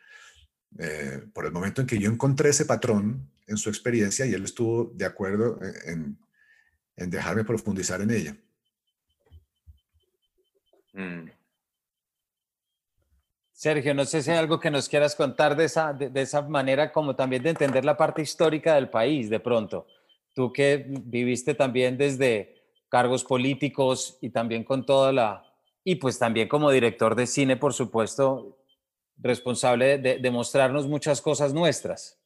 eh, por el momento en que yo encontré ese patrón en su experiencia y él estuvo de acuerdo en, dejarme profundizar en ella. Mm. Sergio, no sé si hay algo que nos quieras contar de esa, de, esa manera, como también de entender la parte histórica del país, de pronto. Tú que viviste también desde cargos políticos y también con toda la... Y pues también como director de cine, por supuesto, responsable de, mostrarnos muchas cosas nuestras.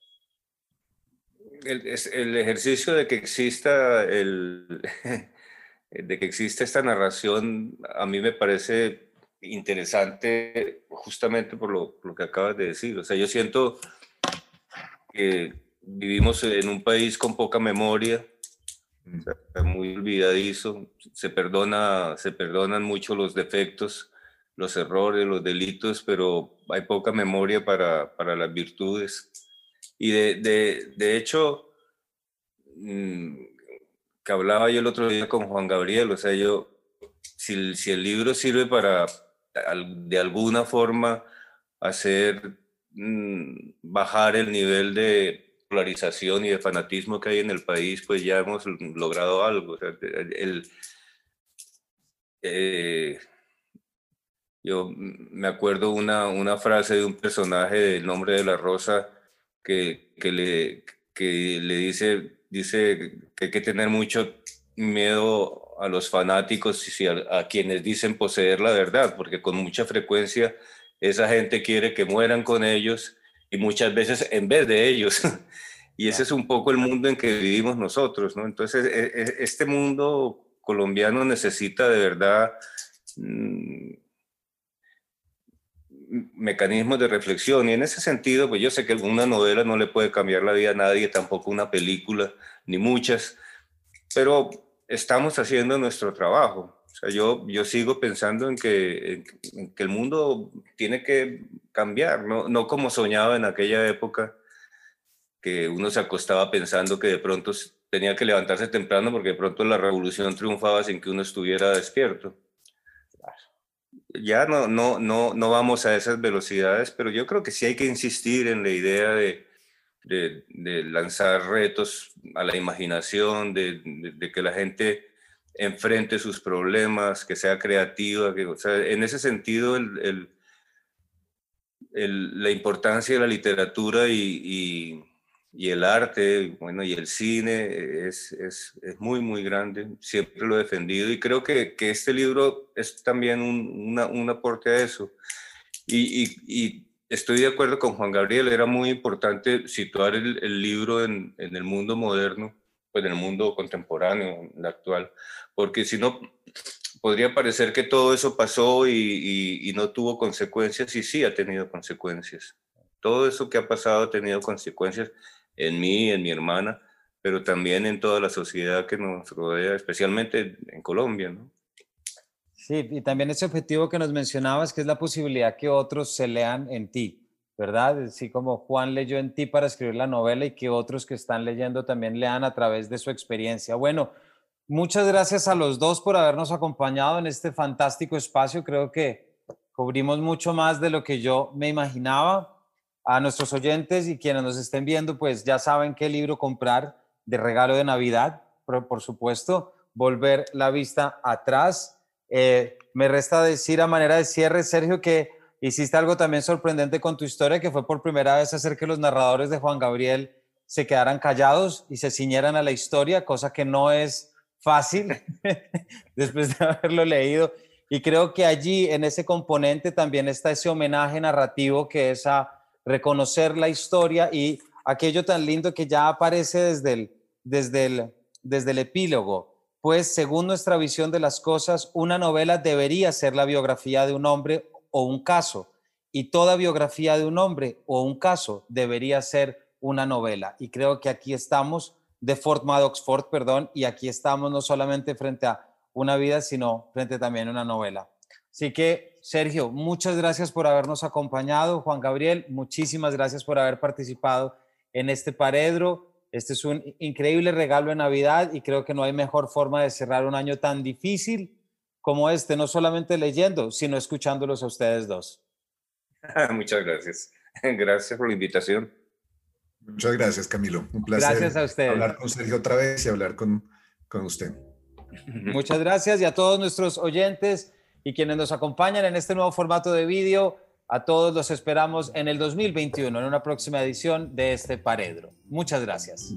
El, el ejercicio de que exista el, de que exista esta narración a mí me parece interesante justamente por lo, lo, que acabas de decir. O sea, yo siento que vivimos en un país con poca memoria, muy olvidadizo, se, perdona, se perdonan mucho los defectos los errores, los delitos, pero hay poca memoria para, para las virtudes. Y de, de, de hecho, mm, que hablaba yo el otro día con Juan Gabriel, o sea, yo, si, si el libro sirve para de alguna forma hacer mm, bajar el nivel de polarización y de fanatismo que hay en el país, pues ya hemos logrado algo. O sea, el, eh, yo me acuerdo una, una frase de un personaje del nombre de la rosa que, que, le, que le dice, dice que hay que tener mucho miedo a los fanáticos y a, a, quienes dicen poseer la verdad, porque con mucha frecuencia esa gente quiere que mueran con ellos y muchas veces en vez de ellos. y ese es un poco el mundo en que vivimos nosotros, ¿no? Entonces, e, e, este mundo colombiano necesita de verdad mm, mecanismos de reflexión y en ese sentido, pues yo sé que una novela no le puede cambiar la vida a nadie, tampoco una película, ni muchas, pero estamos haciendo nuestro trabajo. O sea, yo, yo sigo pensando en que, en que el mundo tiene que cambiar, ¿no? no como soñaba en aquella época, que uno se acostaba pensando que de pronto tenía que levantarse temprano porque de pronto la revolución triunfaba sin que uno estuviera despierto ya no, no, no, no vamos a esas velocidades, pero yo creo que sí hay que insistir en la idea de, de, lanzar retos a la imaginación, de, de, que la gente enfrente sus problemas, que sea creativa, que, en ese sentido la importancia de la literatura y el arte, bueno, y el cine es, muy, muy grande, siempre lo he defendido y creo que, este libro es también un, un aporte a eso. Y, estoy de acuerdo con Juan Gabriel, era muy importante situar el, libro en, el mundo moderno, pues en el mundo contemporáneo, el actual, porque si no, podría parecer que todo eso pasó y, no tuvo consecuencias, y sí ha tenido consecuencias. Todo eso que ha pasado ha tenido consecuencias en mí, en mi hermana, pero también en toda la sociedad que nos rodea, especialmente en Colombia. Sí, y también ese objetivo que nos mencionabas, que es la posibilidad que otros se lean en ti, ¿verdad? Así como Juan leyó en ti para escribir la novela y que otros que están leyendo también lean a través de su experiencia. Bueno, muchas gracias a los dos por habernos acompañado en este fantástico espacio. Creo que cubrimos mucho más de lo que yo me imaginaba. A nuestros oyentes y quienes nos estén viendo, pues ya saben qué libro comprar de regalo de Navidad, por supuesto, volver la vista atrás eh, me resta decir a manera de cierre, Sergio, que hiciste algo también sorprendente con tu historia, que fue por primera vez hacer que los narradores de Juan Gabriel se quedaran callados y se ciñeran a la historia, cosa que no es fácil después de haberlo leído. Y creo que allí, en ese componente, también está ese homenaje narrativo que es a reconocer la historia y aquello tan lindo que ya aparece desde el, desde el, desde el epílogo pues según nuestra visión de las cosas, una novela debería ser la biografía de un hombre o un caso, y toda biografía de un hombre o un caso debería ser una novela. Y creo que aquí estamos, de Fort Maddox Ford, perdón, y aquí estamos no solamente frente a una vida, sino frente también a una novela. Así que, Sergio, muchas gracias por habernos acompañado. Juan Gabriel, muchísimas gracias por haber participado en este paredro. Este es un increíble regalo de Navidad y creo que no hay mejor forma de cerrar un año tan difícil como este, no solamente leyendo, sino escuchándolos a ustedes dos. Muchas gracias. Gracias por la invitación. Muchas gracias, Camilo. Un placer gracias a usted. hablar con Sergio otra vez y hablar con, con usted. Muchas gracias y a todos nuestros oyentes y quienes nos acompañan en este nuevo formato de vídeo. A todos los esperamos en el 2021, en una próxima edición de este Paredro. Muchas gracias.